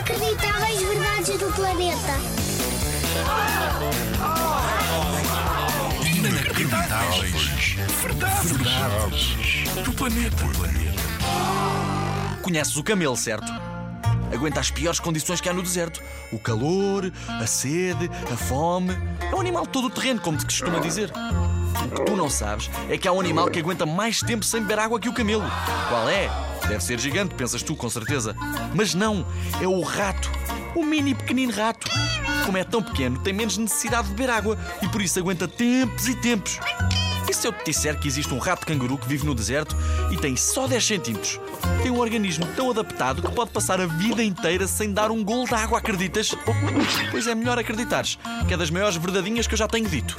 Inacreditáveis verdades do planeta. Inacreditáveis. Verdades. Verdades. Do planeta. Conheces o camelo, certo? Aguenta as piores condições que há no deserto: o calor, a sede, a fome. É um animal todo terreno, como te costuma dizer. O que tu não sabes é que há um animal que aguenta mais tempo sem beber água que o camelo. Qual é? Deve ser gigante, pensas tu, com certeza. Mas não, é o rato. O mini pequenino rato. Como é tão pequeno, tem menos necessidade de beber água e por isso aguenta tempos e tempos. E se eu te disser que existe um rato canguru que vive no deserto e tem só 10 centímetros? Tem um organismo tão adaptado que pode passar a vida inteira sem dar um golo de água, acreditas? Pois é melhor acreditares, que é das maiores verdadinhas que eu já tenho dito.